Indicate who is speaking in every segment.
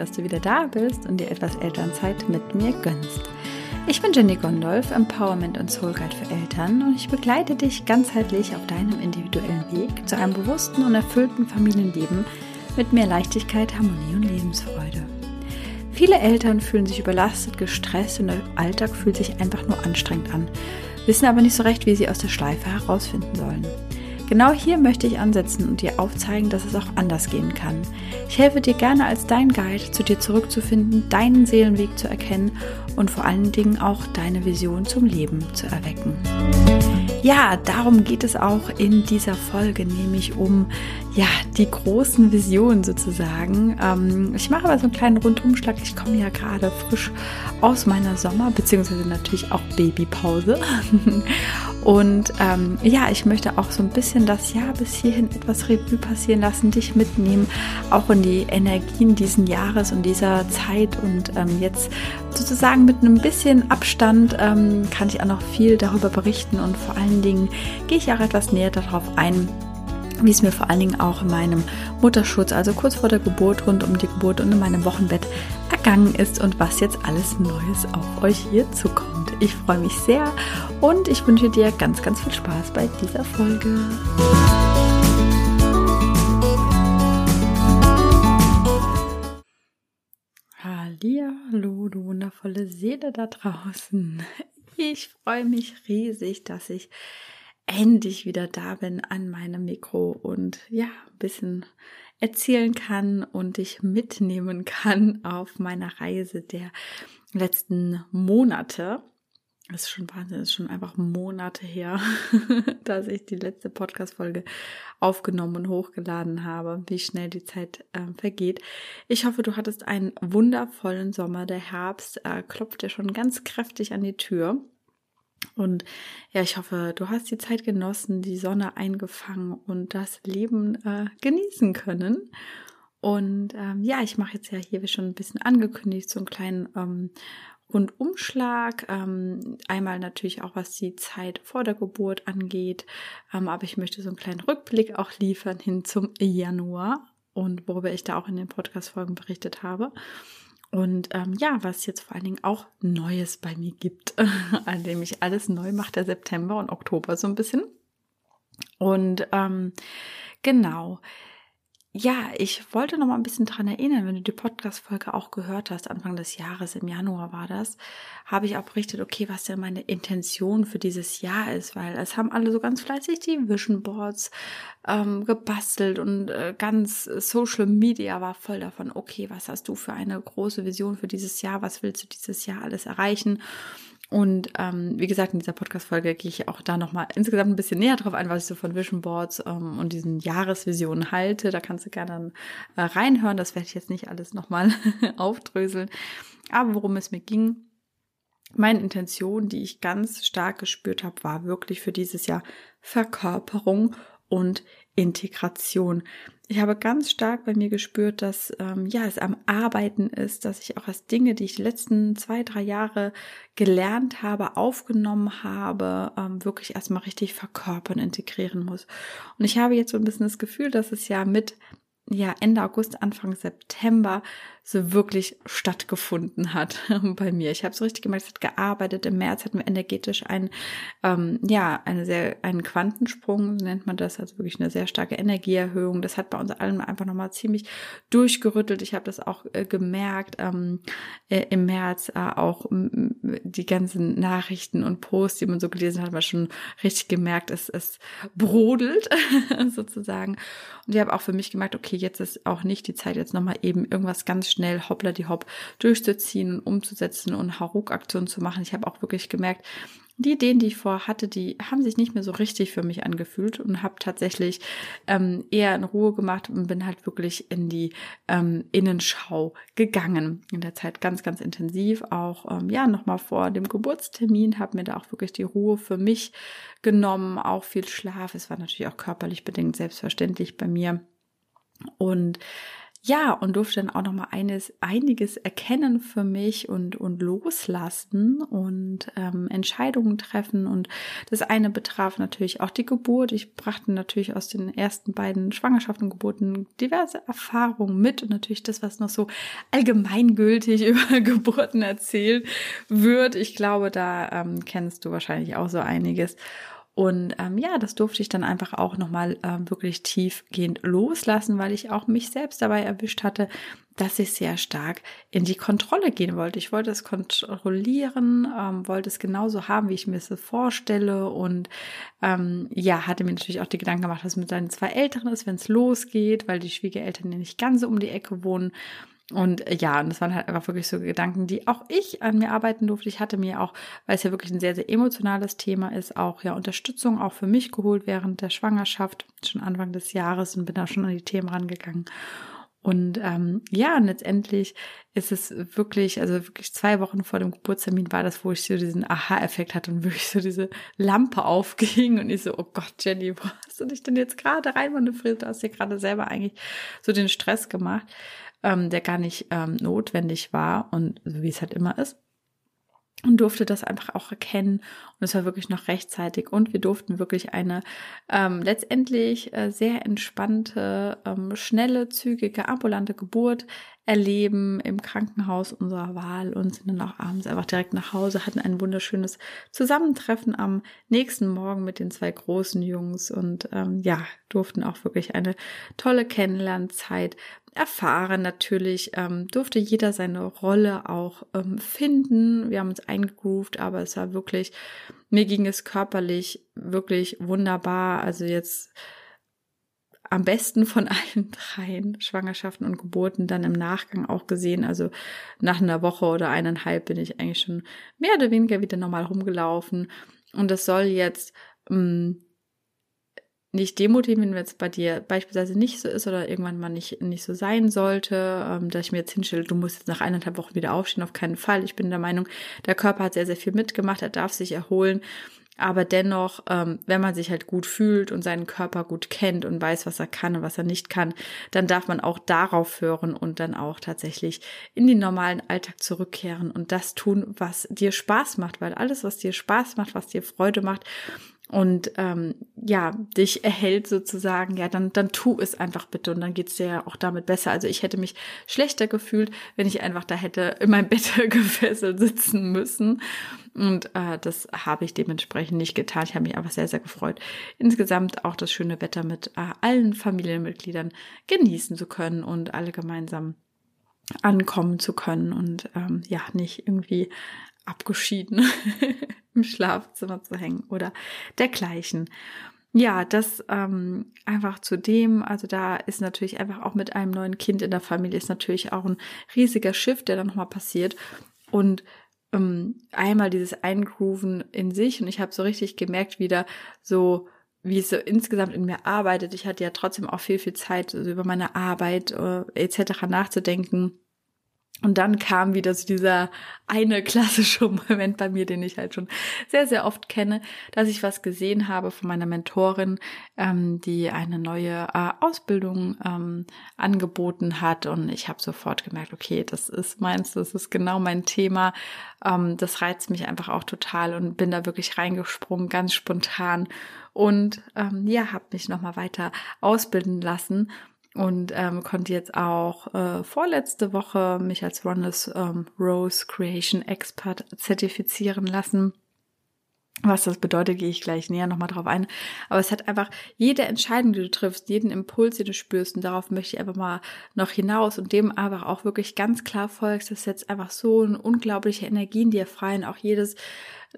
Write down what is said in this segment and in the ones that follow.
Speaker 1: dass du wieder da bist und dir etwas Elternzeit mit mir gönnst. Ich bin Jenny Gondolf, Empowerment und Soul Guide für Eltern und ich begleite dich ganzheitlich auf deinem individuellen Weg zu einem bewussten und erfüllten Familienleben mit mehr Leichtigkeit, Harmonie und Lebensfreude. Viele Eltern fühlen sich überlastet, gestresst und der Alltag fühlt sich einfach nur anstrengend an, wissen aber nicht so recht, wie sie aus der Schleife herausfinden sollen. Genau hier möchte ich ansetzen und dir aufzeigen, dass es auch anders gehen kann. Ich helfe dir gerne als dein Guide, zu dir zurückzufinden, deinen Seelenweg zu erkennen und vor allen Dingen auch deine Vision zum Leben zu erwecken. Ja, darum geht es auch in dieser Folge, nämlich um ja die großen Visionen sozusagen. Ähm, ich mache aber so einen kleinen Rundumschlag. Ich komme ja gerade frisch aus meiner Sommer- beziehungsweise natürlich auch Babypause. Und ähm, ja, ich möchte auch so ein bisschen das Jahr bis hierhin etwas Revue passieren lassen, dich mitnehmen, auch in die Energien diesen Jahres und dieser Zeit. Und ähm, jetzt sozusagen mit einem bisschen Abstand ähm, kann ich auch noch viel darüber berichten und vor allen Dingen gehe ich auch etwas näher darauf ein, wie es mir vor allen Dingen auch in meinem Mutterschutz, also kurz vor der Geburt, rund um die Geburt und in meinem Wochenbett ergangen ist und was jetzt alles Neues auf euch hier zukommt. Ich freue mich sehr und ich wünsche dir ganz, ganz viel Spaß bei dieser Folge. Hallo, du wundervolle Seele da draußen. Ich freue mich riesig, dass ich endlich wieder da bin an meinem Mikro und ja, ein bisschen erzählen kann und dich mitnehmen kann auf meiner Reise der letzten Monate. Das ist schon Wahnsinn, das ist schon einfach Monate her, dass ich die letzte Podcast-Folge aufgenommen und hochgeladen habe, wie schnell die Zeit äh, vergeht. Ich hoffe, du hattest einen wundervollen Sommer. Der Herbst äh, klopft ja schon ganz kräftig an die Tür. Und ja, ich hoffe, du hast die Zeit genossen, die Sonne eingefangen und das Leben äh, genießen können. Und ähm, ja, ich mache jetzt ja hier wie schon ein bisschen angekündigt, so einen kleinen ähm, Rundumschlag. Ähm, einmal natürlich auch, was die Zeit vor der Geburt angeht. Ähm, aber ich möchte so einen kleinen Rückblick auch liefern hin zum Januar und worüber ich da auch in den Podcast-Folgen berichtet habe. Und ähm, ja, was jetzt vor allen Dingen auch Neues bei mir gibt, an dem ich alles neu mache, der September und Oktober so ein bisschen. Und ähm, genau, ja, ich wollte noch mal ein bisschen dran erinnern, wenn du die Podcast-Folge auch gehört hast, Anfang des Jahres, im Januar war das, habe ich auch berichtet, okay, was denn meine Intention für dieses Jahr ist, weil es haben alle so ganz fleißig die Vision Boards ähm, gebastelt und äh, ganz Social Media war voll davon, okay, was hast du für eine große Vision für dieses Jahr, was willst du dieses Jahr alles erreichen? Und ähm, wie gesagt, in dieser Podcast-Folge gehe ich auch da nochmal insgesamt ein bisschen näher drauf ein, was ich so von Vision Boards ähm, und diesen Jahresvisionen halte. Da kannst du gerne äh, reinhören. Das werde ich jetzt nicht alles nochmal aufdröseln. Aber worum es mir ging, meine Intention, die ich ganz stark gespürt habe, war wirklich für dieses Jahr Verkörperung und Integration. Ich habe ganz stark bei mir gespürt, dass ähm, ja es am Arbeiten ist, dass ich auch als Dinge, die ich die letzten zwei, drei Jahre gelernt habe, aufgenommen habe, ähm, wirklich erstmal richtig verkörpern, integrieren muss. Und ich habe jetzt so ein bisschen das Gefühl, dass es ja mit ja Ende August, Anfang September so wirklich stattgefunden hat bei mir. Ich habe so richtig gemerkt, es hat gearbeitet. Im März hatten wir energetisch ein, ähm, ja, eine sehr, einen Quantensprung, nennt man das, also wirklich eine sehr starke Energieerhöhung. Das hat bei uns allen einfach nochmal ziemlich durchgerüttelt. Ich habe das auch äh, gemerkt ähm, äh, im März, äh, auch die ganzen Nachrichten und Posts, die man so gelesen hat, hat man schon richtig gemerkt, es, es brodelt sozusagen. Und ich habe auch für mich gemerkt, okay, jetzt ist auch nicht die Zeit, jetzt nochmal eben irgendwas ganz schnell hoppla die hopp durchzuziehen und umzusetzen und Haruk-Aktionen zu machen. Ich habe auch wirklich gemerkt, die Ideen, die ich vorher hatte, die haben sich nicht mehr so richtig für mich angefühlt und habe tatsächlich ähm, eher in Ruhe gemacht und bin halt wirklich in die ähm, Innenschau gegangen. In der Zeit ganz, ganz intensiv. Auch ähm, ja nochmal vor dem Geburtstermin habe mir da auch wirklich die Ruhe für mich genommen. Auch viel Schlaf. Es war natürlich auch körperlich bedingt selbstverständlich bei mir. Und ja, und durfte dann auch nochmal eines, einiges erkennen für mich und, und loslassen und ähm, Entscheidungen treffen. Und das eine betraf natürlich auch die Geburt. Ich brachte natürlich aus den ersten beiden Schwangerschaften und Geburten diverse Erfahrungen mit und natürlich das, was noch so allgemeingültig über Geburten erzählt wird. Ich glaube, da ähm, kennst du wahrscheinlich auch so einiges. Und ähm, ja, das durfte ich dann einfach auch nochmal ähm, wirklich tiefgehend loslassen, weil ich auch mich selbst dabei erwischt hatte, dass ich sehr stark in die Kontrolle gehen wollte. Ich wollte es kontrollieren, ähm, wollte es genauso haben, wie ich mir es vorstelle. Und ähm, ja, hatte mir natürlich auch die Gedanken gemacht, was mit seinen zwei Älteren ist, wenn es losgeht, weil die Schwiegereltern ja nicht ganz so um die Ecke wohnen. Und äh, ja, und das waren halt einfach wirklich so Gedanken, die auch ich an mir arbeiten durfte. Ich hatte mir auch, weil es ja wirklich ein sehr, sehr emotionales Thema ist, auch ja Unterstützung auch für mich geholt während der Schwangerschaft, schon Anfang des Jahres und bin da schon an die Themen rangegangen. Und ähm, ja, und letztendlich ist es wirklich, also wirklich zwei Wochen vor dem Geburtstermin war das, wo ich so diesen Aha-Effekt hatte und wirklich so diese Lampe aufging und ich so, oh Gott, Jenny, wo hast du dich denn jetzt gerade reinmanövriert? Du hast dir gerade selber eigentlich so den Stress gemacht ähm, der gar nicht ähm, notwendig war und so wie es halt immer ist. Und durfte das einfach auch erkennen. Und es war wirklich noch rechtzeitig. Und wir durften wirklich eine ähm, letztendlich äh, sehr entspannte, ähm, schnelle, zügige, ambulante Geburt erleben im Krankenhaus unserer Wahl und sind dann auch abends einfach direkt nach Hause, hatten ein wunderschönes Zusammentreffen am nächsten Morgen mit den zwei großen Jungs und ähm, ja, durften auch wirklich eine tolle Kennenlernzeit erfahren. Natürlich ähm, durfte jeder seine Rolle auch ähm, finden. Wir haben uns eingegroovt, aber es war wirklich, mir ging es körperlich wirklich wunderbar. Also jetzt am besten von allen dreien Schwangerschaften und Geburten dann im Nachgang auch gesehen. Also nach einer Woche oder eineinhalb bin ich eigentlich schon mehr oder weniger wieder normal rumgelaufen. Und das soll jetzt mh, mm, nicht demotivieren, wenn es bei dir beispielsweise nicht so ist oder irgendwann mal nicht, nicht so sein sollte, ähm, dass ich mir jetzt hinstelle, du musst jetzt nach eineinhalb Wochen wieder aufstehen, auf keinen Fall. Ich bin der Meinung, der Körper hat sehr, sehr viel mitgemacht, er darf sich erholen aber dennoch, ähm, wenn man sich halt gut fühlt und seinen Körper gut kennt und weiß, was er kann und was er nicht kann, dann darf man auch darauf hören und dann auch tatsächlich in den normalen Alltag zurückkehren und das tun, was dir Spaß macht, weil alles, was dir Spaß macht, was dir Freude macht und ähm, ja, dich erhält sozusagen, ja, dann, dann tu es einfach bitte und dann geht's dir ja auch damit besser. Also ich hätte mich schlechter gefühlt, wenn ich einfach da hätte in meinem Bett gefesselt sitzen müssen. Und äh, das habe ich dementsprechend nicht getan. Ich habe mich einfach sehr, sehr gefreut, insgesamt auch das schöne Wetter mit äh, allen Familienmitgliedern genießen zu können und alle gemeinsam ankommen zu können und ähm, ja, nicht irgendwie abgeschieden im Schlafzimmer zu hängen oder dergleichen. Ja, das ähm, einfach zu dem, also da ist natürlich einfach auch mit einem neuen Kind in der Familie ist natürlich auch ein riesiger Shift, der dann nochmal passiert. Und ähm, einmal dieses Eingrooven in sich und ich habe so richtig gemerkt, wieder so wie es so insgesamt in mir arbeitet. Ich hatte ja trotzdem auch viel, viel Zeit, also über meine Arbeit äh, etc. nachzudenken und dann kam wieder so dieser eine klassische Moment bei mir, den ich halt schon sehr, sehr oft kenne, dass ich was gesehen habe von meiner Mentorin, ähm, die eine neue äh, Ausbildung ähm, angeboten hat. Und ich habe sofort gemerkt, okay, das ist meins, das ist genau mein Thema. Ähm, das reizt mich einfach auch total und bin da wirklich reingesprungen, ganz spontan. Und ähm, ja, habe mich nochmal weiter ausbilden lassen und ähm, konnte jetzt auch äh, vorletzte Woche mich als Rondes ähm, Rose Creation Expert zertifizieren lassen. Was das bedeutet, gehe ich gleich näher nochmal drauf ein. Aber es hat einfach jede Entscheidung, die du triffst, jeden Impuls, den du spürst, und darauf möchte ich einfach mal noch hinaus und dem einfach auch wirklich ganz klar folgst, das setzt einfach so eine unglaubliche Energie in dir frei und auch jedes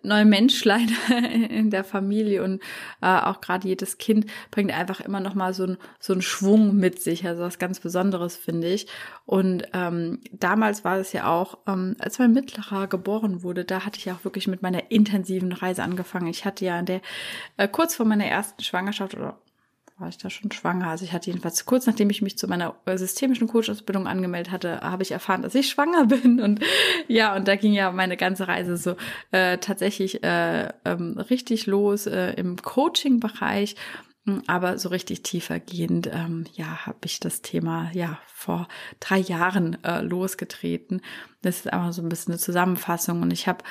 Speaker 1: neue Menschlein in der Familie und äh, auch gerade jedes Kind bringt einfach immer noch mal so, ein, so einen Schwung mit sich, also was ganz Besonderes finde ich. Und ähm, damals war es ja auch, ähm, als mein Mittlerer geboren wurde, da hatte ich auch wirklich mit meiner intensiven Reise angefangen. Ich hatte ja in der äh, kurz vor meiner ersten Schwangerschaft oder war ich da schon schwanger. Also ich hatte jedenfalls kurz nachdem ich mich zu meiner äh, systemischen Coach-Ausbildung angemeldet hatte, habe ich erfahren, dass ich schwanger bin. Und ja, und da ging ja meine ganze Reise so äh, tatsächlich äh, ähm, richtig los äh, im Coaching-Bereich. Hm, aber so richtig tiefergehend, ähm, ja, habe ich das Thema ja vor drei Jahren äh, losgetreten. Das ist einfach so ein bisschen eine Zusammenfassung und ich habe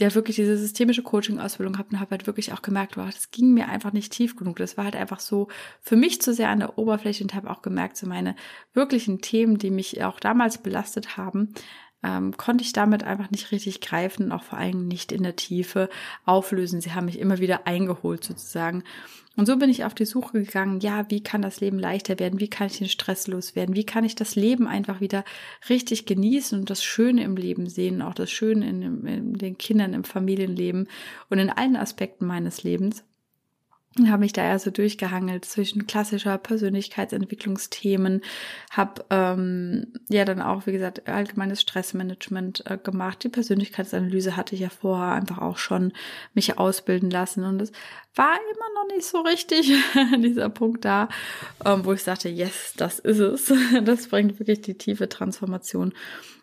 Speaker 1: ja wirklich diese systemische Coaching-Ausbildung habe und habe halt wirklich auch gemerkt, wow, das ging mir einfach nicht tief genug. Das war halt einfach so für mich zu sehr an der Oberfläche und habe auch gemerkt, so meine wirklichen Themen, die mich auch damals belastet haben, ähm, konnte ich damit einfach nicht richtig greifen und auch vor allem nicht in der Tiefe auflösen. Sie haben mich immer wieder eingeholt sozusagen. Und so bin ich auf die Suche gegangen, ja, wie kann das Leben leichter werden? Wie kann ich den Stress loswerden? Wie kann ich das Leben einfach wieder richtig genießen und das Schöne im Leben sehen, auch das Schöne in, in den Kindern, im Familienleben und in allen Aspekten meines Lebens? Und habe mich da eher so durchgehangelt zwischen klassischer Persönlichkeitsentwicklungsthemen, habe ähm, ja dann auch, wie gesagt, allgemeines Stressmanagement äh, gemacht. Die Persönlichkeitsanalyse hatte ich ja vorher einfach auch schon mich ausbilden lassen und es war immer noch nicht so richtig dieser Punkt da, ähm, wo ich sagte, yes, das ist es. Das bringt wirklich die tiefe Transformation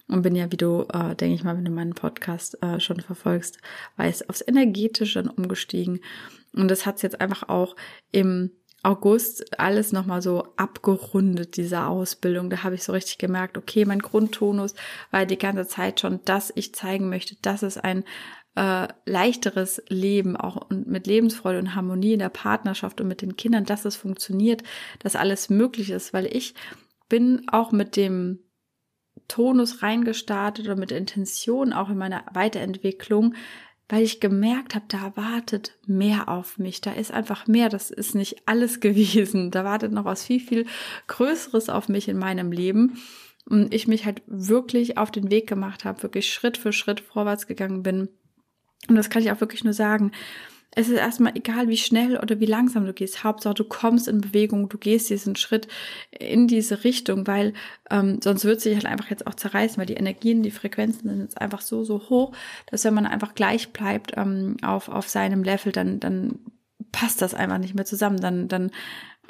Speaker 1: und bin ja, wie du, äh, denke ich mal, wenn du meinen Podcast äh, schon verfolgst, weiß, aufs Energetische umgestiegen. Und das hat's jetzt einfach auch im August alles nochmal so abgerundet, diese Ausbildung. Da habe ich so richtig gemerkt, okay, mein Grundtonus war die ganze Zeit schon, dass ich zeigen möchte, dass es ein äh, leichteres Leben auch und mit Lebensfreude und Harmonie in der Partnerschaft und mit den Kindern, dass es funktioniert, dass alles möglich ist, weil ich bin auch mit dem Tonus reingestartet oder mit Intention auch in meiner Weiterentwicklung, weil ich gemerkt habe, da wartet mehr auf mich. Da ist einfach mehr. Das ist nicht alles gewesen. Da wartet noch was viel, viel Größeres auf mich in meinem Leben. Und ich mich halt wirklich auf den Weg gemacht habe, wirklich Schritt für Schritt vorwärts gegangen bin. Und das kann ich auch wirklich nur sagen es ist erstmal egal, wie schnell oder wie langsam du gehst. Hauptsache, du kommst in Bewegung, du gehst diesen Schritt in diese Richtung, weil ähm, sonst wird sich halt einfach jetzt auch zerreißen, weil die Energien, die Frequenzen sind jetzt einfach so, so hoch, dass wenn man einfach gleich bleibt ähm, auf, auf seinem Level, dann, dann passt das einfach nicht mehr zusammen. Dann, dann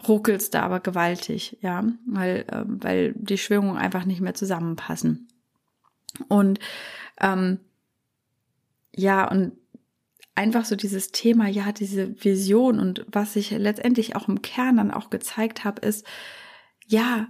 Speaker 1: ruckelst da aber gewaltig, ja, weil, äh, weil die Schwingungen einfach nicht mehr zusammenpassen. Und ähm, ja, und einfach so dieses Thema, ja, diese Vision und was ich letztendlich auch im Kern dann auch gezeigt habe, ist, ja,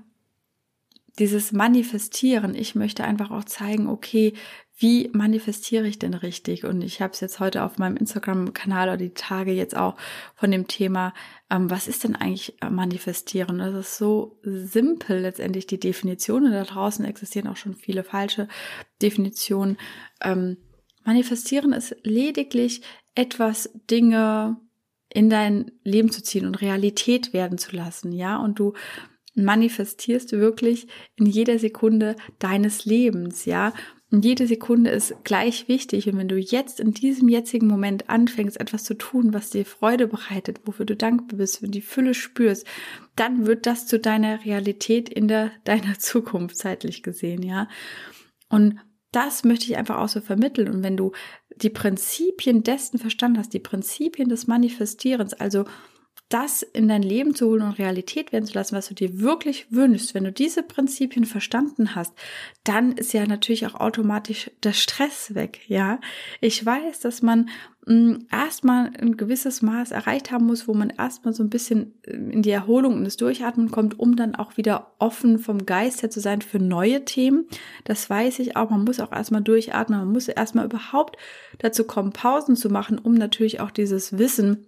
Speaker 1: dieses Manifestieren. Ich möchte einfach auch zeigen, okay, wie manifestiere ich denn richtig? Und ich habe es jetzt heute auf meinem Instagram-Kanal oder die Tage jetzt auch von dem Thema, ähm, was ist denn eigentlich äh, manifestieren? Das ist so simpel letztendlich die Definitionen. Da draußen existieren auch schon viele falsche Definitionen. Ähm, Manifestieren ist lediglich etwas Dinge in dein Leben zu ziehen und Realität werden zu lassen, ja, und du manifestierst wirklich in jeder Sekunde deines Lebens, ja. Und jede Sekunde ist gleich wichtig. Und wenn du jetzt in diesem jetzigen Moment anfängst, etwas zu tun, was dir Freude bereitet, wofür du dankbar bist, wenn du die Fülle spürst, dann wird das zu deiner Realität in der, deiner Zukunft zeitlich gesehen, ja. Und das möchte ich einfach auch so vermitteln. Und wenn du die Prinzipien dessen verstanden hast, die Prinzipien des Manifestierens, also das in dein Leben zu holen und Realität werden zu lassen, was du dir wirklich wünschst, wenn du diese Prinzipien verstanden hast, dann ist ja natürlich auch automatisch der Stress weg, ja. Ich weiß, dass man erstmal ein gewisses Maß erreicht haben muss, wo man erstmal so ein bisschen äh, in die Erholung und das Durchatmen kommt, um dann auch wieder offen vom Geist her zu sein für neue Themen. Das weiß ich auch. Man muss auch erstmal durchatmen. Man muss erstmal überhaupt dazu kommen, Pausen zu machen, um natürlich auch dieses Wissen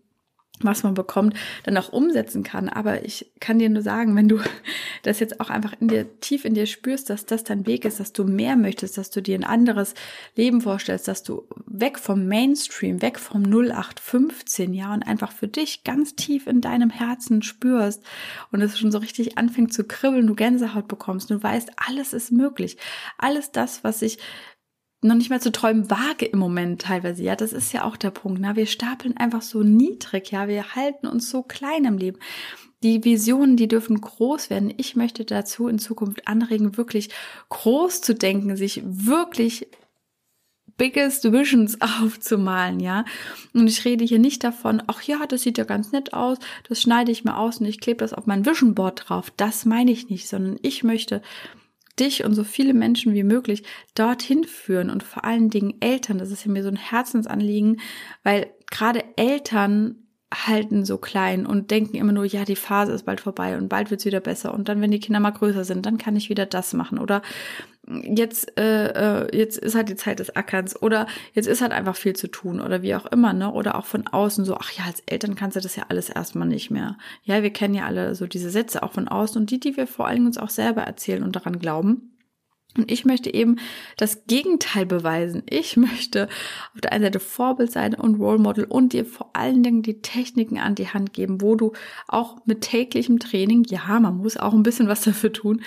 Speaker 1: was man bekommt, dann auch umsetzen kann. Aber ich kann dir nur sagen, wenn du das jetzt auch einfach in dir, tief in dir spürst, dass das dein Weg ist, dass du mehr möchtest, dass du dir ein anderes Leben vorstellst, dass du weg vom Mainstream, weg vom 0815, ja, und einfach für dich ganz tief in deinem Herzen spürst und es schon so richtig anfängt zu kribbeln, du Gänsehaut bekommst, du weißt, alles ist möglich. Alles das, was ich noch nicht mal zu träumen wage im Moment teilweise. Ja, das ist ja auch der Punkt. Na, wir stapeln einfach so niedrig. Ja, wir halten uns so klein im Leben. Die Visionen, die dürfen groß werden. Ich möchte dazu in Zukunft anregen, wirklich groß zu denken, sich wirklich biggest visions aufzumalen, ja. Und ich rede hier nicht davon, ach ja, das sieht ja ganz nett aus, das schneide ich mir aus und ich klebe das auf mein Vision Board drauf. Das meine ich nicht, sondern ich möchte dich und so viele Menschen wie möglich dorthin führen und vor allen Dingen Eltern. Das ist ja mir so ein Herzensanliegen, weil gerade Eltern halten so klein und denken immer nur, ja, die Phase ist bald vorbei und bald wird's wieder besser. Und dann, wenn die Kinder mal größer sind, dann kann ich wieder das machen. Oder jetzt, äh, äh, jetzt ist halt die Zeit des Ackerns oder jetzt ist halt einfach viel zu tun oder wie auch immer, ne? Oder auch von außen so, ach ja, als Eltern kannst du das ja alles erstmal nicht mehr. Ja, wir kennen ja alle so diese Sätze auch von außen und die, die wir vor allen Dingen uns auch selber erzählen und daran glauben. Und ich möchte eben das Gegenteil beweisen. Ich möchte auf der einen Seite Vorbild sein und Role Model und dir vor allen Dingen die Techniken an die Hand geben, wo du auch mit täglichem Training, ja, man muss auch ein bisschen was dafür tun,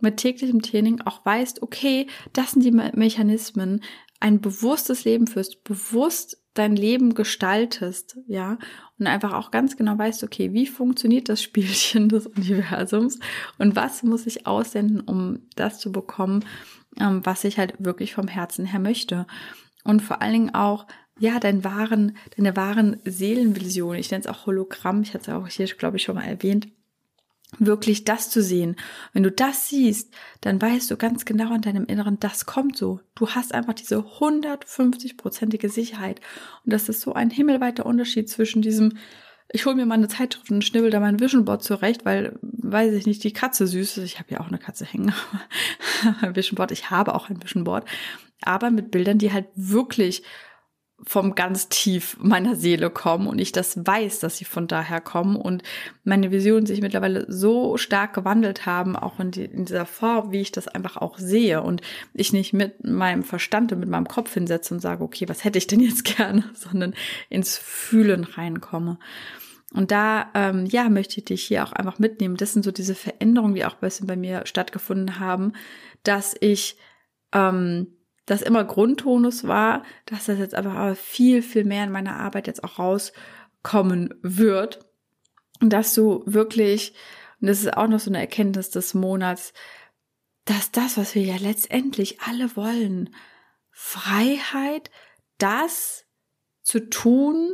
Speaker 1: mit täglichem Training auch weißt, okay, das sind die Mechanismen, ein bewusstes Leben führst, bewusst dein Leben gestaltest, ja, und einfach auch ganz genau weißt, okay, wie funktioniert das Spielchen des Universums und was muss ich aussenden, um das zu bekommen, ähm, was ich halt wirklich vom Herzen her möchte. Und vor allen Dingen auch, ja, deinen wahren, deine wahren Seelenvision, ich nenne es auch Hologramm, ich hatte es auch hier, glaube ich, schon mal erwähnt, wirklich das zu sehen. Wenn du das siehst, dann weißt du ganz genau in deinem Inneren, das kommt so. Du hast einfach diese 150-prozentige Sicherheit. Und das ist so ein himmelweiter Unterschied zwischen diesem, ich hole mir mal eine Zeitschrift und schnibbel da mein Vision Board zurecht, weil, weiß ich nicht, die Katze süß ist. Ich habe ja auch eine Katze hängen. Vision Board, ich habe auch ein Vision Board. Aber mit Bildern, die halt wirklich vom ganz tief meiner Seele kommen und ich das weiß, dass sie von daher kommen und meine Visionen sich mittlerweile so stark gewandelt haben, auch in, die, in dieser Form, wie ich das einfach auch sehe und ich nicht mit meinem Verstand und mit meinem Kopf hinsetze und sage, okay, was hätte ich denn jetzt gerne, sondern ins Fühlen reinkomme. Und da, ähm, ja, möchte ich dich hier auch einfach mitnehmen. Das sind so diese Veränderungen, die auch ein bisschen bei mir stattgefunden haben, dass ich ähm, das immer Grundtonus war, dass das jetzt aber viel, viel mehr in meiner Arbeit jetzt auch rauskommen wird. Und dass du wirklich, und das ist auch noch so eine Erkenntnis des Monats, dass das, was wir ja letztendlich alle wollen, Freiheit, das zu tun,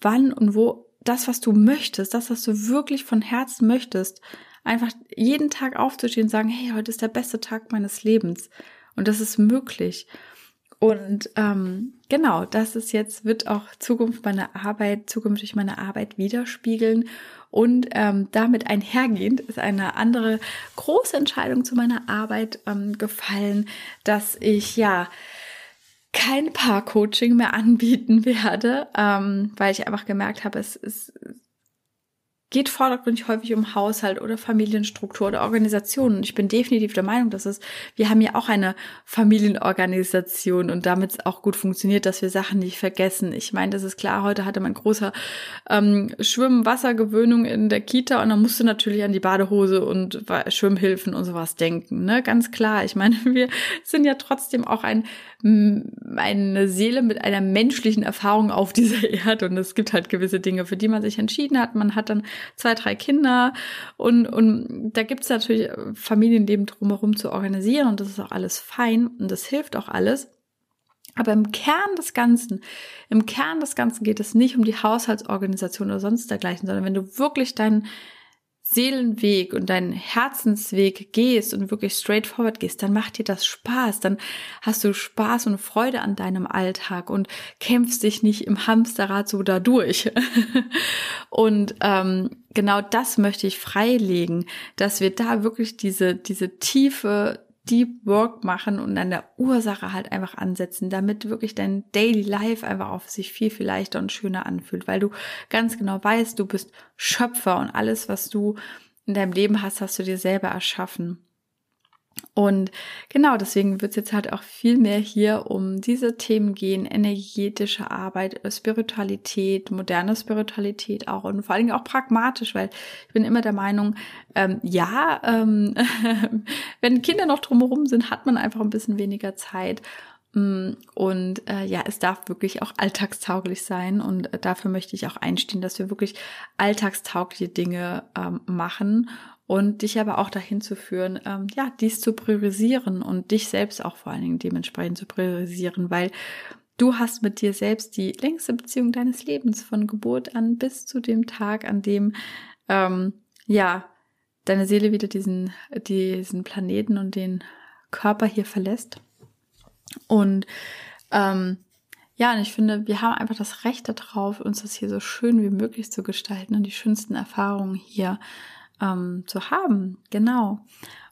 Speaker 1: wann und wo, das, was du möchtest, das, was du wirklich von Herzen möchtest, einfach jeden Tag aufzustehen und sagen, hey, heute ist der beste Tag meines Lebens. Und das ist möglich. Und ähm, genau, das ist jetzt, wird auch Zukunft meiner Arbeit, zukünftig meine Arbeit widerspiegeln. Und ähm, damit einhergehend ist eine andere große Entscheidung zu meiner Arbeit ähm, gefallen, dass ich ja kein Paar-Coaching mehr anbieten werde, ähm, weil ich einfach gemerkt habe, es ist geht vordergründig häufig um Haushalt oder Familienstruktur oder Organisation. Und ich bin definitiv der Meinung, dass es, wir haben ja auch eine Familienorganisation und damit es auch gut funktioniert, dass wir Sachen nicht vergessen. Ich meine, das ist klar, heute hatte mein großer ähm, Schwimm-Wassergewöhnung in der Kita und dann musste natürlich an die Badehose und Schwimmhilfen und sowas denken. Ne? Ganz klar. Ich meine, wir sind ja trotzdem auch ein eine Seele mit einer menschlichen Erfahrung auf dieser Erde und es gibt halt gewisse Dinge, für die man sich entschieden hat. Man hat dann zwei, drei Kinder und, und da gibt es natürlich Familienleben drumherum zu organisieren und das ist auch alles fein und das hilft auch alles. Aber im Kern des Ganzen, im Kern des Ganzen geht es nicht um die Haushaltsorganisation oder sonst dergleichen, sondern wenn du wirklich deinen Seelenweg und deinen Herzensweg gehst und wirklich straightforward gehst, dann macht dir das Spaß, dann hast du Spaß und Freude an deinem Alltag und kämpfst dich nicht im Hamsterrad so dadurch. und ähm, genau das möchte ich freilegen, dass wir da wirklich diese, diese tiefe Deep Work machen und an der Ursache halt einfach ansetzen, damit wirklich dein Daily Life einfach auf sich viel, viel leichter und schöner anfühlt, weil du ganz genau weißt, du bist Schöpfer und alles, was du in deinem Leben hast, hast du dir selber erschaffen. Und genau deswegen wird es jetzt halt auch viel mehr hier um diese Themen gehen, energetische Arbeit, Spiritualität, moderne Spiritualität auch und vor allen Dingen auch pragmatisch, weil ich bin immer der Meinung, ähm, ja, ähm, wenn Kinder noch drumherum sind, hat man einfach ein bisschen weniger Zeit. Mm, und äh, ja, es darf wirklich auch alltagstauglich sein. Und äh, dafür möchte ich auch einstehen, dass wir wirklich alltagstaugliche Dinge ähm, machen und dich aber auch dahin zu führen, ähm, ja, dies zu priorisieren und dich selbst auch vor allen Dingen dementsprechend zu priorisieren, weil du hast mit dir selbst die längste Beziehung deines Lebens von Geburt an bis zu dem Tag, an dem ähm, ja deine Seele wieder diesen diesen Planeten und den Körper hier verlässt. Und ähm, ja, und ich finde, wir haben einfach das Recht darauf, uns das hier so schön wie möglich zu gestalten und die schönsten Erfahrungen hier ähm, zu haben. Genau.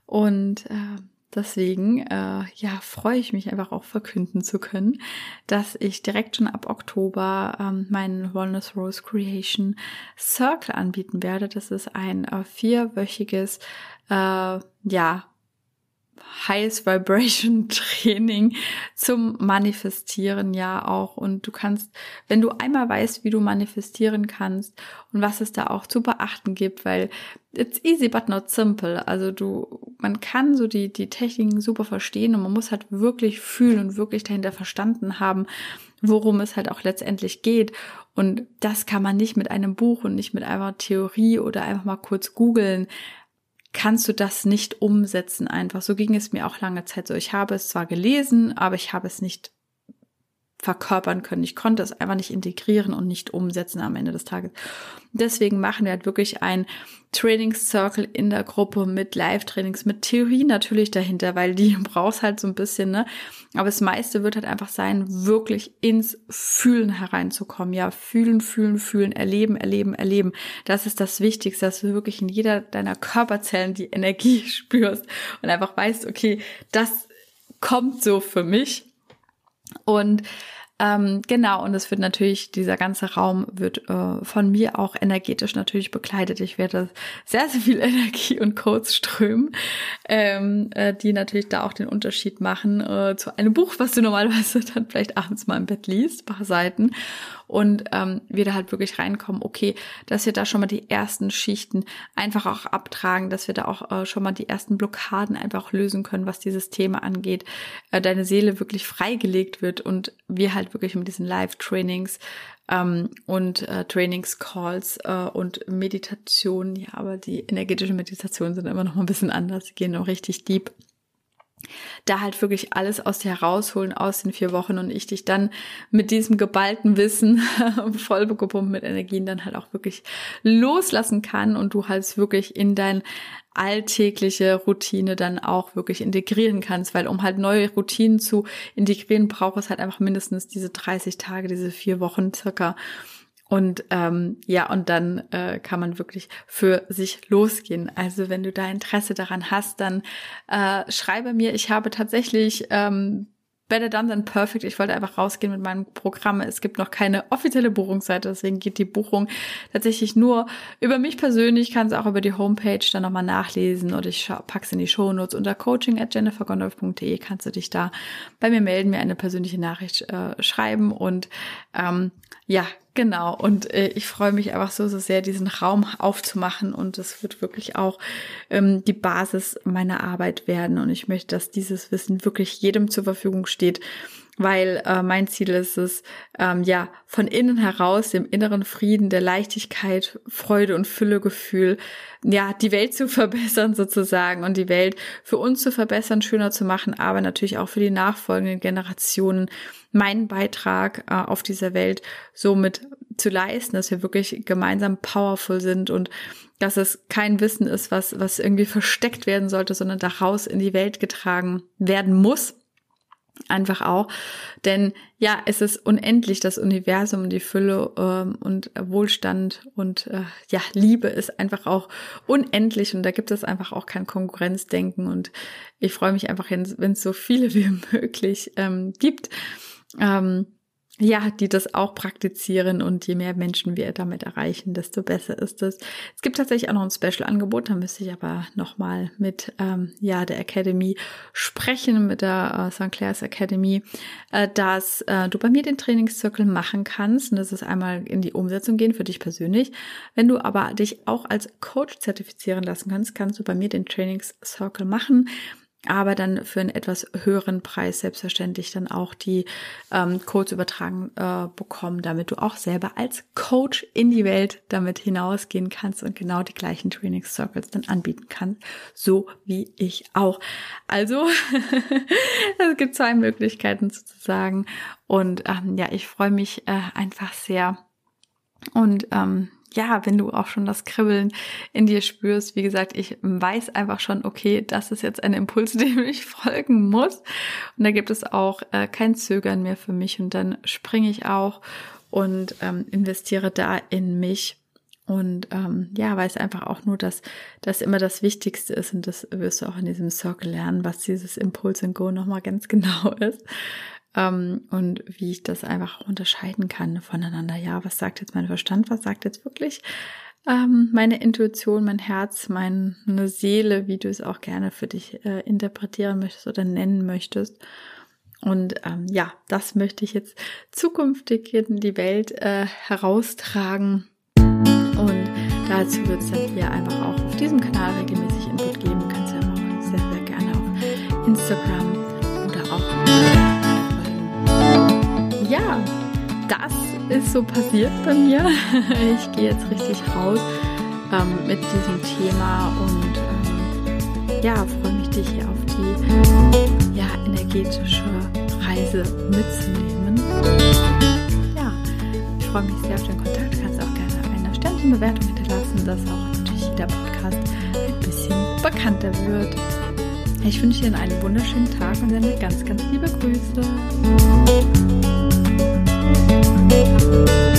Speaker 1: Und äh, deswegen, äh, ja, freue ich mich einfach auch verkünden zu können, dass ich direkt schon ab Oktober ähm, meinen Wellness Rose Creation Circle anbieten werde. Das ist ein äh, vierwöchiges, äh, ja, Highest Vibration Training zum Manifestieren ja auch. Und du kannst, wenn du einmal weißt, wie du manifestieren kannst und was es da auch zu beachten gibt, weil it's easy but not simple. Also du, man kann so die, die Techniken super verstehen und man muss halt wirklich fühlen und wirklich dahinter verstanden haben, worum es halt auch letztendlich geht. Und das kann man nicht mit einem Buch und nicht mit einer Theorie oder einfach mal kurz googeln kannst du das nicht umsetzen einfach. So ging es mir auch lange Zeit so. Ich habe es zwar gelesen, aber ich habe es nicht verkörpern können. Ich konnte es einfach nicht integrieren und nicht umsetzen am Ende des Tages. Deswegen machen wir halt wirklich ein Trainingscircle in der Gruppe mit Live-Trainings, mit Theorie natürlich dahinter, weil die brauchst halt so ein bisschen, ne? Aber das meiste wird halt einfach sein, wirklich ins Fühlen hereinzukommen. Ja, fühlen, fühlen, fühlen, erleben, erleben, erleben. Das ist das Wichtigste, dass du wirklich in jeder deiner Körperzellen die Energie spürst und einfach weißt, okay, das kommt so für mich. Und ähm, genau, und es wird natürlich, dieser ganze Raum wird äh, von mir auch energetisch natürlich begleitet. Ich werde sehr, sehr viel Energie und Codes strömen, ähm, äh, die natürlich da auch den Unterschied machen äh, zu einem Buch, was du normalerweise dann vielleicht abends mal im Bett liest, paar Seiten und ähm, wir da halt wirklich reinkommen, okay, dass wir da schon mal die ersten Schichten einfach auch abtragen, dass wir da auch äh, schon mal die ersten Blockaden einfach lösen können, was dieses Thema angeht, äh, deine Seele wirklich freigelegt wird und wir halt wirklich mit diesen Live-Trainings ähm, und äh, Trainingscalls äh, und Meditation, ja, aber die energetischen Meditationen sind immer noch mal ein bisschen anders, die gehen noch richtig deep da halt wirklich alles aus dir herausholen aus den vier Wochen und ich dich dann mit diesem geballten Wissen voll gepumpt mit Energien dann halt auch wirklich loslassen kann und du halt wirklich in dein alltägliche Routine dann auch wirklich integrieren kannst, weil um halt neue Routinen zu integrieren, braucht es halt einfach mindestens diese 30 Tage, diese vier Wochen circa. Und ähm, ja, und dann äh, kann man wirklich für sich losgehen. Also wenn du da Interesse daran hast, dann äh, schreibe mir. Ich habe tatsächlich ähm, Better Done Than Perfect. Ich wollte einfach rausgehen mit meinem Programm. Es gibt noch keine offizielle Buchungsseite, deswegen geht die Buchung tatsächlich nur über mich persönlich. Kann es auch über die Homepage dann nochmal nachlesen oder ich pack's in die Shownotes unter coaching at jennifergondolf.de kannst du dich da bei mir melden, mir eine persönliche Nachricht äh, schreiben und ähm, ja, genau. Und äh, ich freue mich einfach so, so sehr, diesen Raum aufzumachen. Und es wird wirklich auch ähm, die Basis meiner Arbeit werden. Und ich möchte, dass dieses Wissen wirklich jedem zur Verfügung steht, weil äh, mein Ziel ist es, ähm, ja, von innen heraus, dem inneren Frieden, der Leichtigkeit, Freude und Füllegefühl, ja, die Welt zu verbessern sozusagen und die Welt für uns zu verbessern, schöner zu machen, aber natürlich auch für die nachfolgenden Generationen meinen Beitrag äh, auf dieser Welt somit zu leisten, dass wir wirklich gemeinsam powerful sind und dass es kein Wissen ist, was, was irgendwie versteckt werden sollte, sondern daraus in die Welt getragen werden muss Einfach auch, denn ja, es ist unendlich, das Universum, die Fülle ähm, und Wohlstand und äh, ja, Liebe ist einfach auch unendlich. Und da gibt es einfach auch kein Konkurrenzdenken. Und ich freue mich einfach, wenn es so viele wie möglich ähm, gibt. Ähm, ja, die das auch praktizieren und je mehr Menschen wir damit erreichen, desto besser ist es. Es gibt tatsächlich auch noch ein Special-Angebot, da müsste ich aber nochmal mit ähm, ja der Academy sprechen, mit der äh, St. Clair's Academy, äh, dass äh, du bei mir den Trainingszirkel machen kannst und das ist einmal in die Umsetzung gehen für dich persönlich. Wenn du aber dich auch als Coach zertifizieren lassen kannst, kannst du bei mir den Trainingscircle machen aber dann für einen etwas höheren Preis selbstverständlich dann auch die ähm, Codes übertragen äh, bekommen, damit du auch selber als Coach in die Welt damit hinausgehen kannst und genau die gleichen Training Circles dann anbieten kannst, so wie ich auch. Also es gibt zwei Möglichkeiten sozusagen und ähm, ja, ich freue mich äh, einfach sehr und ähm, ja, wenn du auch schon das Kribbeln in dir spürst, wie gesagt, ich weiß einfach schon, okay, das ist jetzt ein Impuls, dem ich folgen muss. Und da gibt es auch äh, kein Zögern mehr für mich. Und dann springe ich auch und ähm, investiere da in mich. Und ähm, ja, weiß einfach auch nur, dass das immer das Wichtigste ist. Und das wirst du auch in diesem Circle lernen, was dieses Impuls and Go nochmal ganz genau ist ähm, und wie ich das einfach unterscheiden kann voneinander. Ja, was sagt jetzt mein Verstand, was sagt jetzt wirklich ähm, meine Intuition, mein Herz, meine Seele, wie du es auch gerne für dich äh, interpretieren möchtest oder nennen möchtest. Und ähm, ja, das möchte ich jetzt zukünftig in die Welt äh, heraustragen. Und dazu wird es dann hier einfach auch auf diesem Kanal regelmäßig Input geben. Du kannst ja auch sehr, sehr gerne auf Instagram oder auch ja, das ist so passiert bei mir. Ich gehe jetzt richtig raus ähm, mit diesem Thema und ähm, ja, freue mich, dich hier auf die ja, energetische Reise mitzunehmen. Ja, ich freue mich sehr auf den Kontakt. Du kannst auch gerne eine Sternchenbewertung hinterlassen, dass auch natürlich jeder Podcast ein bisschen bekannter wird. Ich wünsche dir einen wunderschönen Tag und sende ganz, ganz liebe Grüße. Música